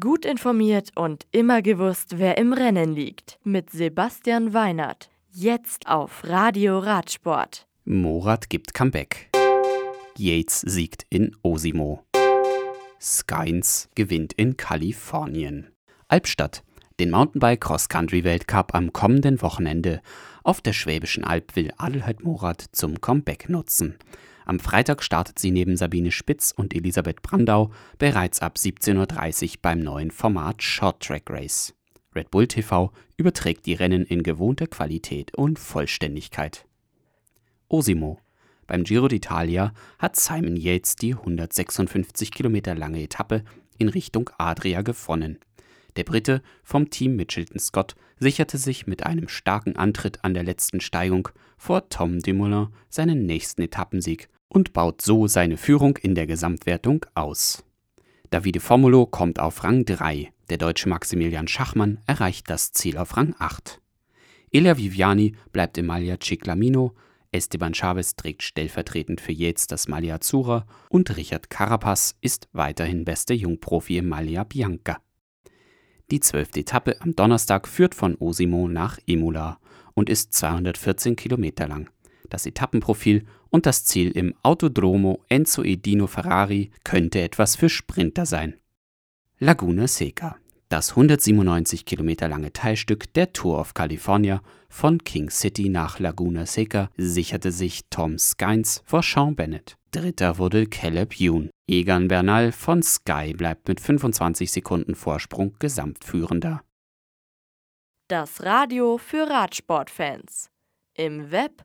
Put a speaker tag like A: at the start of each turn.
A: Gut informiert und immer gewusst, wer im Rennen liegt. Mit Sebastian Weinert. Jetzt auf Radio Radsport.
B: Morat gibt Comeback. Yates siegt in Osimo. Skynes gewinnt in Kalifornien. Albstadt. Den Mountainbike Cross Country Weltcup am kommenden Wochenende auf der Schwäbischen Alb will Adelheid Morat zum Comeback nutzen. Am Freitag startet sie neben Sabine Spitz und Elisabeth Brandau bereits ab 17.30 Uhr beim neuen Format Short Track Race. Red Bull TV überträgt die Rennen in gewohnter Qualität und Vollständigkeit. Osimo. Beim Giro d'Italia hat Simon Yates die 156 Kilometer lange Etappe in Richtung Adria gewonnen. Der Brite vom Team Mitchelton Scott sicherte sich mit einem starken Antritt an der letzten Steigung vor Tom Dumoulin seinen nächsten Etappensieg und baut so seine Führung in der Gesamtwertung aus. Davide Formulo kommt auf Rang 3, der deutsche Maximilian Schachmann erreicht das Ziel auf Rang 8. Elia Viviani bleibt im Maglia Ciclamino, Esteban Chavez trägt stellvertretend für Yates das Maglia Azzurra und Richard Carapaz ist weiterhin bester Jungprofi im Maglia Bianca. Die zwölfte Etappe am Donnerstag führt von Osimo nach Imola und ist 214 Kilometer lang. Das Etappenprofil und das Ziel im Autodromo Enzo Edino Ferrari könnte etwas für Sprinter sein. Laguna Seca, das 197 Kilometer lange Teilstück der Tour of California von King City nach Laguna Seca, sicherte sich Tom Skynes vor Sean Bennett. Dritter wurde Caleb Youn. Egan Bernal von Sky bleibt mit 25 Sekunden Vorsprung Gesamtführender.
A: Das Radio für Radsportfans. Im Web